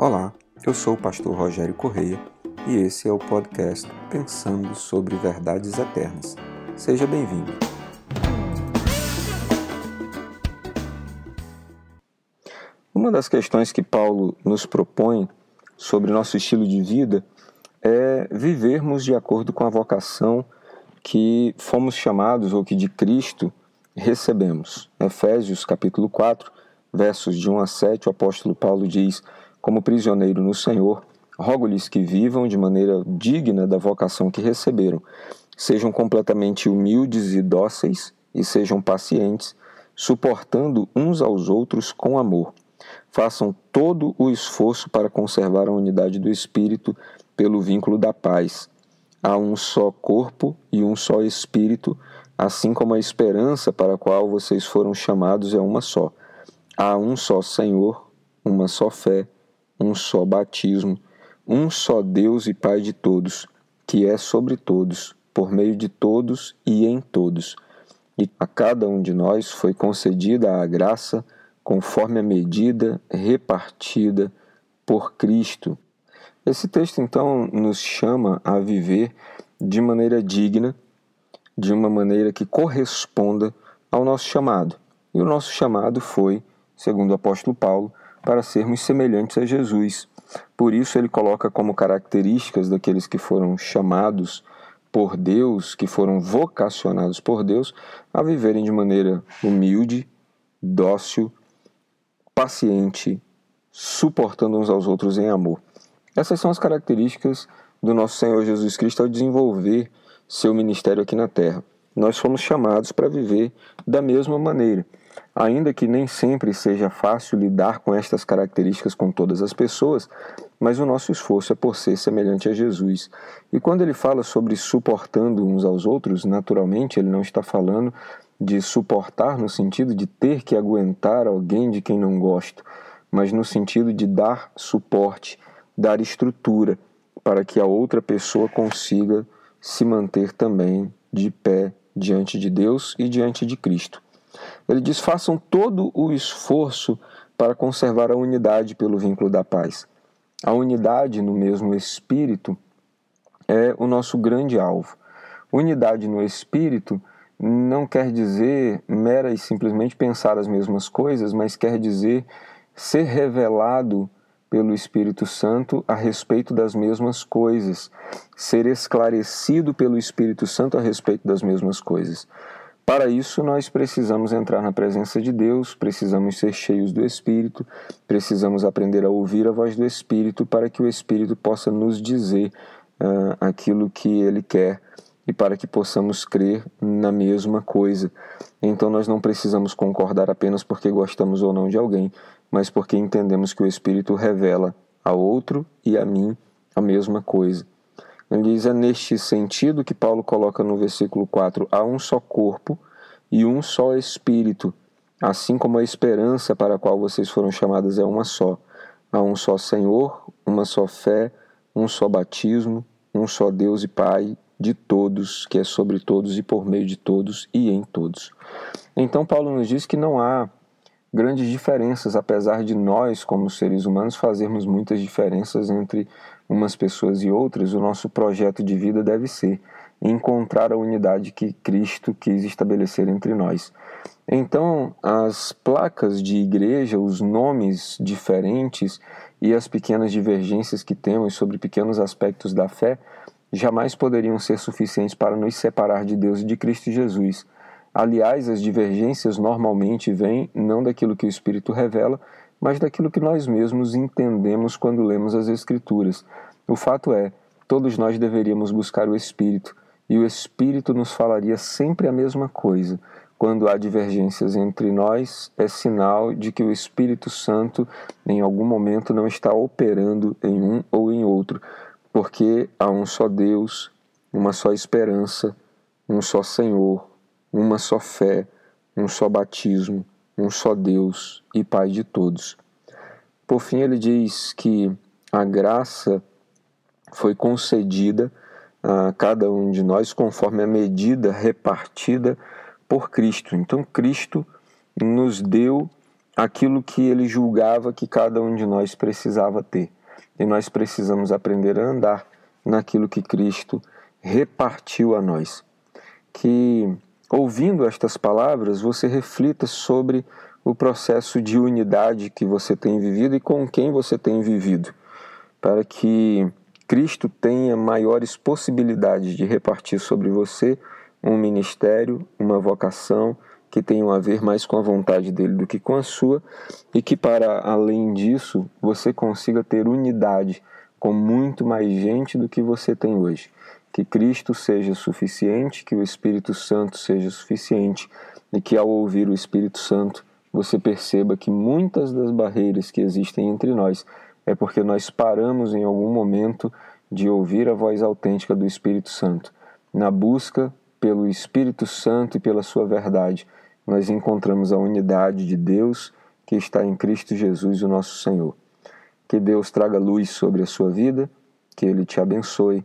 Olá, eu sou o pastor Rogério Correia e esse é o podcast Pensando sobre Verdades Eternas. Seja bem-vindo. Uma das questões que Paulo nos propõe sobre nosso estilo de vida é vivermos de acordo com a vocação que fomos chamados ou que de Cristo recebemos. Efésios capítulo 4, versos de 1 a 7, o apóstolo Paulo diz: como prisioneiro no Senhor, rogo-lhes que vivam de maneira digna da vocação que receberam, sejam completamente humildes e dóceis e sejam pacientes, suportando uns aos outros com amor. Façam todo o esforço para conservar a unidade do espírito pelo vínculo da paz. Há um só corpo e um só espírito, assim como a esperança para a qual vocês foram chamados é uma só. Há um só Senhor, uma só fé um só batismo, um só Deus e Pai de todos, que é sobre todos, por meio de todos e em todos. E a cada um de nós foi concedida a graça conforme a medida repartida por Cristo. Esse texto então nos chama a viver de maneira digna, de uma maneira que corresponda ao nosso chamado. E o nosso chamado foi, segundo o apóstolo Paulo, para sermos semelhantes a Jesus. Por isso, ele coloca como características daqueles que foram chamados por Deus, que foram vocacionados por Deus, a viverem de maneira humilde, dócil, paciente, suportando uns aos outros em amor. Essas são as características do nosso Senhor Jesus Cristo ao desenvolver seu ministério aqui na terra. Nós fomos chamados para viver da mesma maneira. Ainda que nem sempre seja fácil lidar com estas características com todas as pessoas, mas o nosso esforço é por ser semelhante a Jesus. E quando ele fala sobre suportando uns aos outros, naturalmente ele não está falando de suportar no sentido de ter que aguentar alguém de quem não gosto, mas no sentido de dar suporte, dar estrutura para que a outra pessoa consiga se manter também de pé diante de Deus e diante de Cristo. Ele diz: façam todo o esforço para conservar a unidade pelo vínculo da paz. A unidade no mesmo espírito é o nosso grande alvo. Unidade no espírito não quer dizer mera e simplesmente pensar as mesmas coisas, mas quer dizer ser revelado pelo Espírito Santo a respeito das mesmas coisas, ser esclarecido pelo Espírito Santo a respeito das mesmas coisas. Para isso, nós precisamos entrar na presença de Deus, precisamos ser cheios do Espírito, precisamos aprender a ouvir a voz do Espírito para que o Espírito possa nos dizer uh, aquilo que Ele quer e para que possamos crer na mesma coisa. Então, nós não precisamos concordar apenas porque gostamos ou não de alguém, mas porque entendemos que o Espírito revela a outro e a mim a mesma coisa. Ele diz: é neste sentido que Paulo coloca no versículo 4: há um só corpo e um só Espírito, assim como a esperança para a qual vocês foram chamadas é uma só. Há um só Senhor, uma só fé, um só batismo, um só Deus e Pai de todos, que é sobre todos e por meio de todos e em todos. Então, Paulo nos diz que não há grandes diferenças, apesar de nós, como seres humanos, fazermos muitas diferenças entre umas pessoas e outras, o nosso projeto de vida deve ser encontrar a unidade que Cristo quis estabelecer entre nós. Então, as placas de igreja, os nomes diferentes e as pequenas divergências que temos sobre pequenos aspectos da fé jamais poderiam ser suficientes para nos separar de Deus e de Cristo Jesus. Aliás, as divergências normalmente vêm não daquilo que o Espírito revela, mas daquilo que nós mesmos entendemos quando lemos as Escrituras. O fato é, todos nós deveríamos buscar o Espírito, e o Espírito nos falaria sempre a mesma coisa. Quando há divergências entre nós, é sinal de que o Espírito Santo, em algum momento, não está operando em um ou em outro, porque há um só Deus, uma só esperança, um só Senhor, uma só fé, um só batismo, um só Deus e Pai de todos. Por fim, ele diz que a graça foi concedida a cada um de nós conforme a medida repartida por Cristo. Então, Cristo nos deu aquilo que ele julgava que cada um de nós precisava ter. E nós precisamos aprender a andar naquilo que Cristo repartiu a nós. Que, ouvindo estas palavras, você reflita sobre o processo de unidade que você tem vivido e com quem você tem vivido, para que Cristo tenha maiores possibilidades de repartir sobre você um ministério, uma vocação que tenham a ver mais com a vontade dele do que com a sua, e que para além disso você consiga ter unidade com muito mais gente do que você tem hoje. Que Cristo seja suficiente, que o Espírito Santo seja suficiente e que ao ouvir o Espírito Santo você perceba que muitas das barreiras que existem entre nós é porque nós paramos em algum momento de ouvir a voz autêntica do Espírito Santo, na busca pelo Espírito Santo e pela sua verdade nós encontramos a unidade de Deus que está em Cristo Jesus, o nosso Senhor. Que Deus traga luz sobre a sua vida, que Ele te abençoe